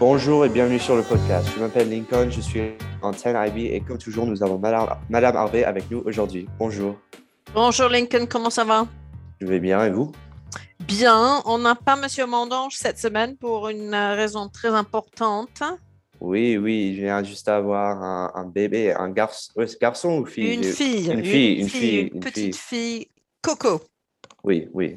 Bonjour et bienvenue sur le podcast. Je m'appelle Lincoln, je suis en 10 IB et comme toujours, nous avons Madame, Harvey avec nous aujourd'hui. Bonjour. Bonjour Lincoln, comment ça va? Je vais bien et vous? Bien, on n'a pas Monsieur Mandange cette semaine pour une euh, raison très importante. Oui, oui, je viens juste d'avoir un, un bébé, un garçon, garçon ou fille? Une fille, Une fille, une une fille, une petite fille. fille, Coco. Oui, oui.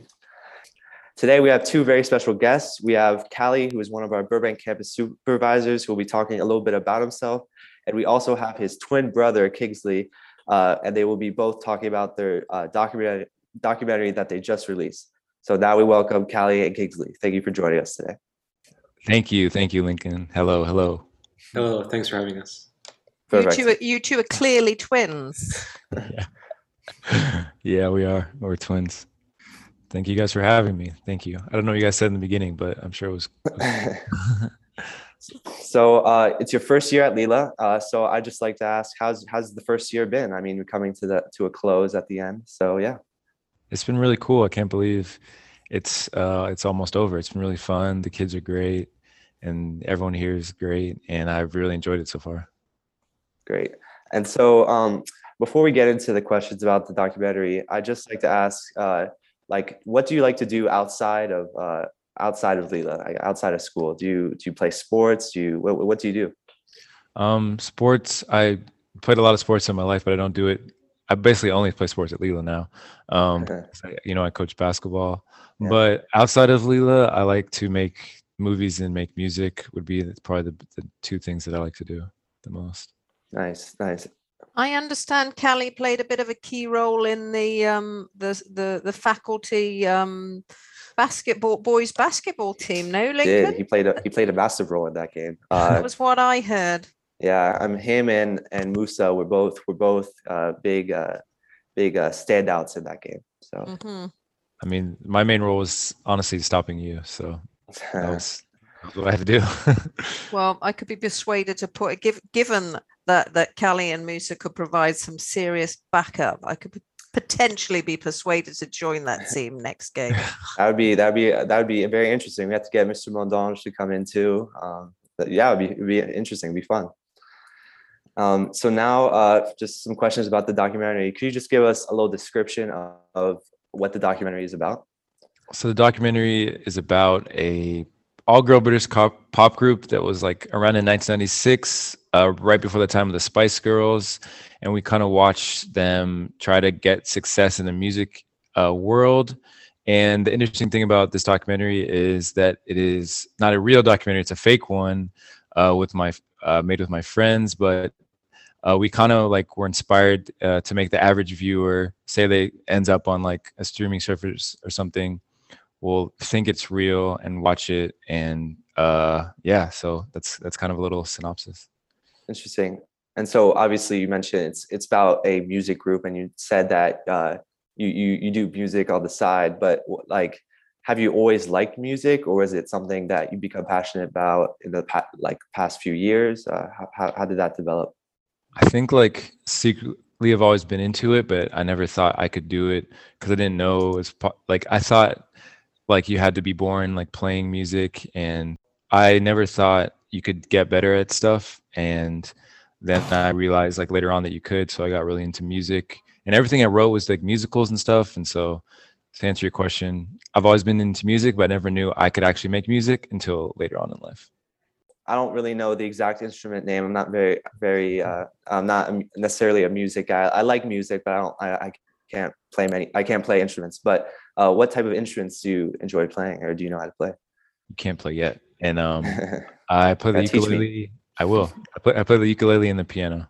Today we have two very special guests. We have Callie, who is one of our Burbank campus supervisors, who will be talking a little bit about himself. And we also have his twin brother, Kingsley, uh, and they will be both talking about their uh, documentary, documentary that they just released. So now we welcome Callie and Kingsley. Thank you for joining us today. Thank you. Thank you, Lincoln. Hello. Hello. Hello, thanks for having us. You two, are, you two are clearly twins. yeah. yeah, we are. We're twins. Thank you guys for having me. Thank you. I don't know what you guys said in the beginning, but I'm sure it was. so uh, it's your first year at Lila. Uh, so I just like to ask, how's how's the first year been? I mean, we're coming to the to a close at the end. So yeah. it's been really cool. I can't believe it's uh it's almost over. It's been really fun. The kids are great and everyone here is great and I've really enjoyed it so far. Great. And so um, before we get into the questions about the documentary, I just like to ask, uh, like, what do you like to do outside of uh, outside of Lila, like, outside of school? Do you do you play sports? Do you what, what do you do? Um sports, I played a lot of sports in my life, but I don't do it. I basically only play sports at Lila now. Um Okay. I- you know, I coach basketball. Yeah. But outside of Lila, I like to make movies and make music would be probably the, the two things that I like to do the most. Nice, nice. I understand Callie played a bit of a key role in the um the the the faculty um basketball boys basketball team. No, Did he played a he played a massive role in that game? Uh, That was what I heard. yeah, I'm him and and Musa were both were both uh, big uh, big uh, standouts in that game. So Mhm. I mean, my main role was honestly stopping you. So that was, that was what I had to do. Well, I could be persuaded to put give, given that that Callie and Musa could provide some serious backup. I could potentially be persuaded to join that team next game. that would be that would be that would be very interesting. We have to get Mr. Mondange to come in too. Um, but yeah, it'd be, it'd be interesting. It'd be fun. Um, so now, uh, just some questions about the documentary. Could you just give us a little description of, of what the documentary is about? so the documentary is about a all-girl British pop group that was like around in 1996, uh, right before the time of the Spice Girls, and we kind of watched them try to get success in the music uh, world. And the interesting thing about this documentary is that it is not a real documentary; it's a fake one uh, with my uh, made with my friends, but uh, we kind of like were inspired uh, to make the average viewer say they ends up on like a streaming service or something will think it's real and watch it and uh yeah so that's that's kind of a little synopsis Interesting. And so, obviously, you mentioned it's it's about a music group, and you said that uh, you you you do music on the side. But like, have you always liked music, or is it something that you become passionate about in the pa- like past few years? Uh, how, how how did that develop? i think like secretly i've always been into it but i never thought i could do it because i didn't know it was like i thought like you had to be born like playing music and i never thought you could get better at stuff and then i realized like later on that you could so i got really into music and everything i wrote was like musicals and stuff and so to answer your question i've always been into music but I never knew i could actually make music until later on in life I don't really know the exact instrument name. I'm not very very. Uh, I'm not necessarily a music guy. I like music, but I don't. I, I can't play many. I can't play instruments. But uh, what type of instruments do you enjoy playing, or do you know how to play? you can't play yet and um I play the Gotta teach me. ukulele. I will. I play, I play the ukulele and the piano.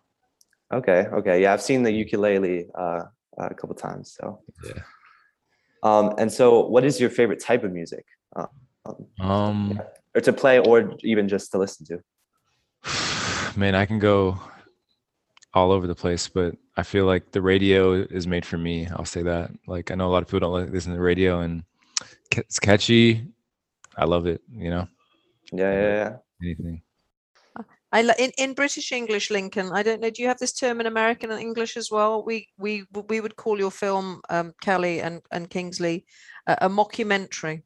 Okay, okay, yeah, I've seen the ukulele uh, a couple times. So, Yeah. um, and so, what is your favorite type of music, um, Um, or to play, or even just to listen to? man, I can go all over the place, but I feel like the radio is made for me. I'll say that. Like I know a lot of people don't like listen to the radio, and it's catchy. I love it. You know, Yeah, yeah, yeah. anything. I li- in, in British English, Lincoln. I don't know. Do you have this term in American English as well? We we we would call your film, um, Callie and and Kingsley, a, a mockumentary.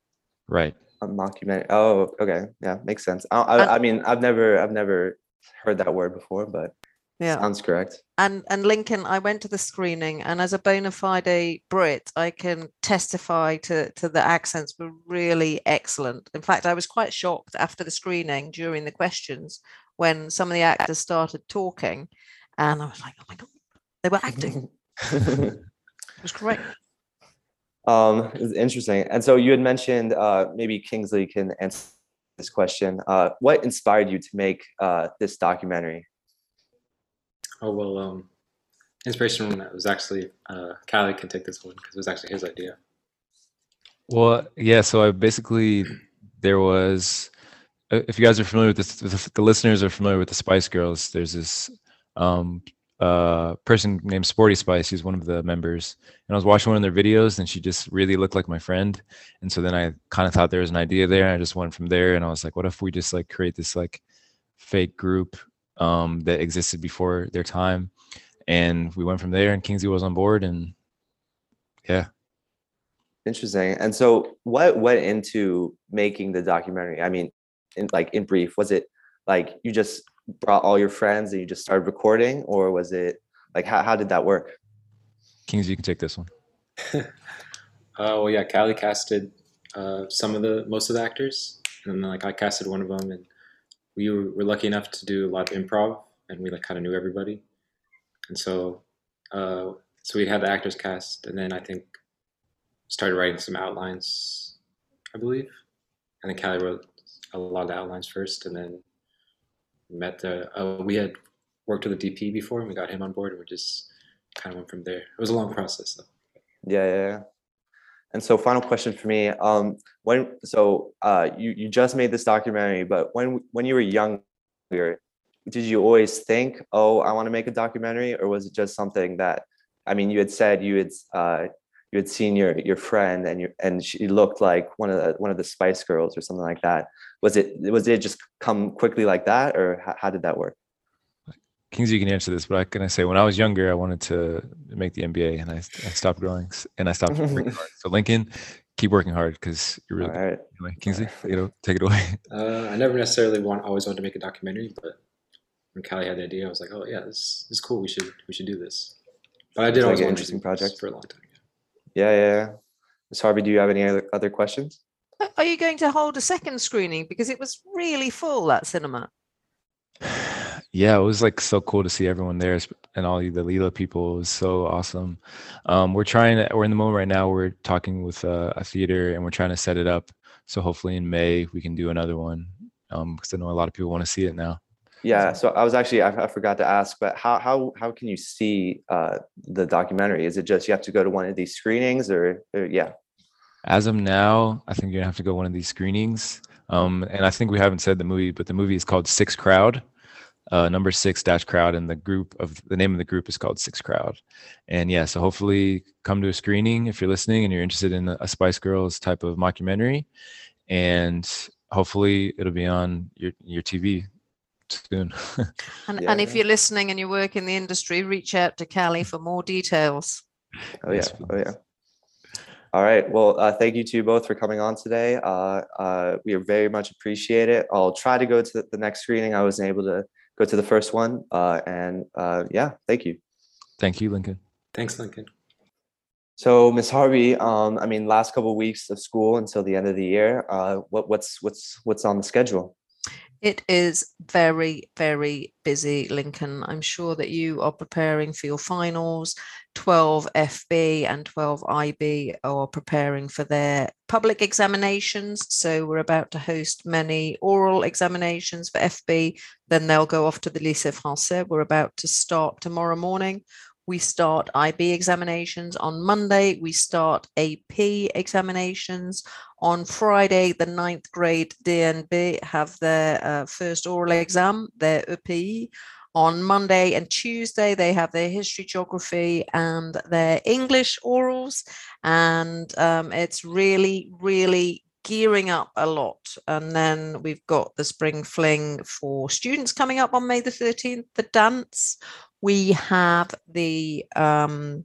Right. A mockumentary. Oh, okay. Yeah, makes sense. I, I, I mean, I've never, I've never heard that word before, but Yeah. sounds correct. And and Lincoln, I went to the screening, and as a bona fide Brit, I can testify to to the accents were really excellent. In fact, I was quite shocked after the screening during the questions when some of the actors started talking, and I was like, oh my god, they were acting. It was great. um, it's interesting. And so you had mentioned uh, maybe Kingsley can answer this question. Uh, what inspired you to make uh, this documentary? Oh well, um, inspiration was actually uh, Callie can take this one because it was actually his idea. Well, yeah. So I basically there was, uh, if you guys are familiar with this, if the listeners are familiar with the Spice Girls. There's this um, uh, person named Sporty Spice. She's one of the members, and I was watching one of their videos, and she just really looked like my friend. And so then I kind of thought there was an idea there. And I just went from there, and I was like, what if we just like create this like fake group um, that existed before their time? And we went from there, and Kingsley was on board, and yeah. Interesting. And so what went into making the documentary? I mean, in like in brief, was it like you just brought all your friends and you just started recording or was it like how, how did that work? Kingsley, you can take this one. Uh, well, yeah, Callie casted uh, some of the most of the actors, and then like I casted one of them, and we were, lucky enough to do a lot of improv, and we like kind of knew everybody, and so uh, so we had the actors cast, and then I think started writing some outlines, I believe, and then Callie wrote a lot of the outlines first, and then met the uh, we had worked with the DP before, and we got him on board, and we just kind of went from there. It was a long process though. Yeah, yeah, yeah. And so final question for me. Um when so uh you you just made this documentary, but when when you were younger, did you always think, "Oh, I want to make a documentary," or was it just something that I mean, you had said you had uh you had seen your your friend and you and she looked like one of the one of the Spice Girls or something like that. Was it was it just come quickly like that, or how, how did that work? Kingsley, you can answer this, but I can say when I was younger, I wanted to make the NBA, and I, I stopped growing and I stopped working hard. So Lincoln, keep working hard because you're really All good. right. Anyway, Kingsley, you know, take it away. Uh, I never necessarily want always wanted to make a documentary, but when Callie had the idea, I was like, oh yeah, this, this is cool. We should we should do this. But I did Sounds always like an interesting do project. for a long time. Yeah, yeah. yeah. Ms. Harvey, do you have any other, other questions? Are you going to hold a second screening because it was really full that cinema? Yeah, it was like so cool to see everyone there and all the Lila people. It was so awesome. Um, we're trying to, we're in the moment right now. We're talking with uh, a theater and we're trying to set it up. So hopefully in May we can do another one because I know a lot of people want to see it now. Yeah, so I was actually I, I forgot to ask, but how how how can you see uh, the documentary? Is it just you have to go to one of these screenings, or, or yeah? As of now, I think you're gonna have to go one of these screenings. Um, and I think we haven't said the movie, but the movie is called Six Crowd, uh, number six dash crowd, and the group of the name of the group is called Six Crowd. And yeah, so hopefully come to a screening if you're listening and you're interested in a Spice Girls type of mockumentary, and hopefully it'll be on your your TV soon. And, Yeah, and if yeah. you're listening and you work in the industry, reach out to Callie for more details. Oh yeah, oh yeah. All right. Well, uh, thank you to you both for coming on today. Uh, uh, we are very much appreciate it. I'll try to go to the next screening. I wasn't able to go to the first one, uh, and uh, yeah, thank you. Thank you, Lincoln. Thanks, Lincoln. So, Miss Harvey, um, I mean, last couple of weeks of school until the end of the year. Uh, what, what's what's what's on the schedule? It is very, very busy, Lincoln. I'm sure that you are preparing for your finals. 12 FB and 12 IB are preparing for their public examinations. So we're about to host many oral examinations for FB. Then they'll go off to the Lycée Français. We're about to start tomorrow morning. We start IB examinations on Monday. We start AP examinations on Friday, the ninth grade DNB have their uh, first oral exam, their EPI. On Monday and Tuesday, they have their history, geography, and their English orals. And um, it's really, really gearing up a lot. And then we've got the spring fling for students coming up on May the 13th, the dance. We have the um,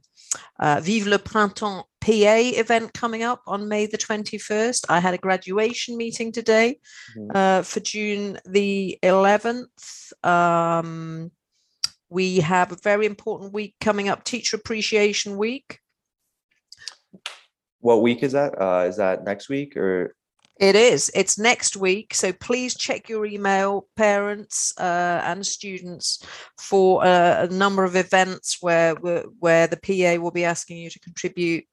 uh, Vive le Printemps PA event coming up on May the 21st. I had a graduation meeting today Mhm. uh, for June the 11th. Um, we have a very important week coming up, Teacher Appreciation Week. What week is that? Uh, is that next week or? It is. It's next week. So please check your email, parents uh, and students, for a, a number of events where where where the PA will be asking you to contribute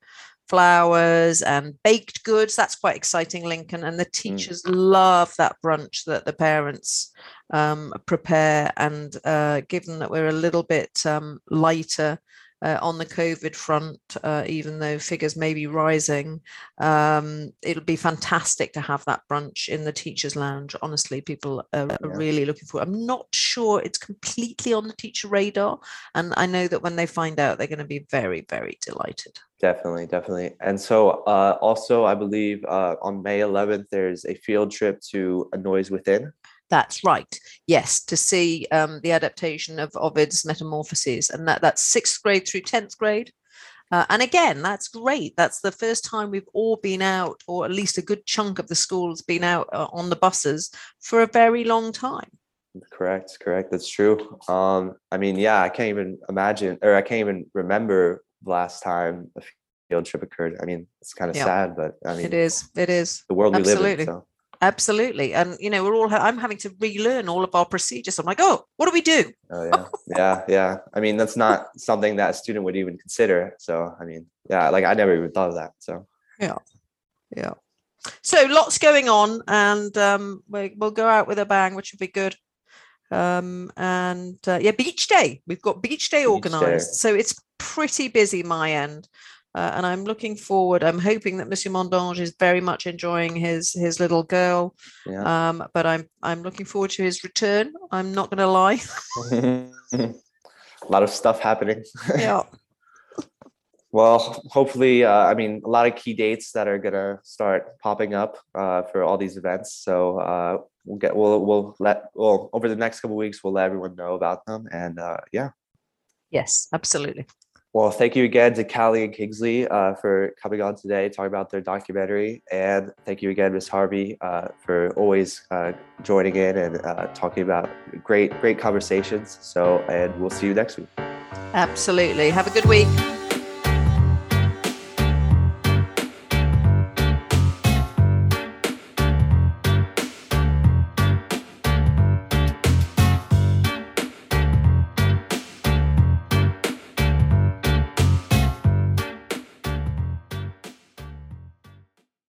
flowers and baked goods. That's quite exciting, Lincoln. And the teachers love that brunch that the parents um, prepare. And uh, given that we're a little bit um, lighter. Uh, on the COVID front, uh, even though figures may be rising, um, it'll be fantastic to have that brunch in the teachers' lounge. Honestly, people are, are Yeah. really looking for. I'm not sure it's completely on the teacher radar, and I know that when they find out, they're going to be very, very delighted. Definitely, definitely. And so, uh, also, I believe uh, on May 11th, there's a field trip to A Noise Within. That's right. Yes, to see um, the adaptation of Ovid's Metamorphoses, and that that's sixth grade through tenth grade. Uh, and again, that's great. That's the first time we've all been out, or at least a good chunk of the school has been out uh, on the buses for a very long time. Correct, correct. That's true. Um, I mean, yeah, I can't even imagine, or I can't even remember the last time a field trip occurred. I mean, it's kind of Yeah. sad, but I mean, It is. It is. the world we live in. So. Absolutely. And, you know, we're all, I'm having to relearn all of our procedures. I'm like, oh, what do we do? Oh yeah, yeah, yeah. I mean, that's not something that a student would even consider. So, I mean, yeah, like I never even thought of that. So, Yeah. Yeah. So lots going on, and um, we, we'll go out with a bang, which will be good. Um, and uh, yeah, beach day. We've got beach day Beach organized, day. so it's pretty busy my end. Uh, and I'm looking forward. I'm hoping that Monsieur Mondange is very much enjoying his his little girl. yeah. Um, but I'm I'm looking forward to his return. I'm not going to lie. a lot of stuff happening. yeah. Well, hopefully, uh, I mean, a lot of key dates that are gonna start popping up uh, for all these events. So uh, we'll get, we'll, we'll let, well, over the next couple weeks, we'll let everyone know about them. And uh, yeah, Yes, absolutely. Well, thank you again to Callie and Kingsley uh, for coming on today, talking about their documentary, and thank you again, Miss Harvey, uh, for always uh, joining in and uh, talking about great, great conversations. So, and we'll see you next week. Absolutely. Have a good week.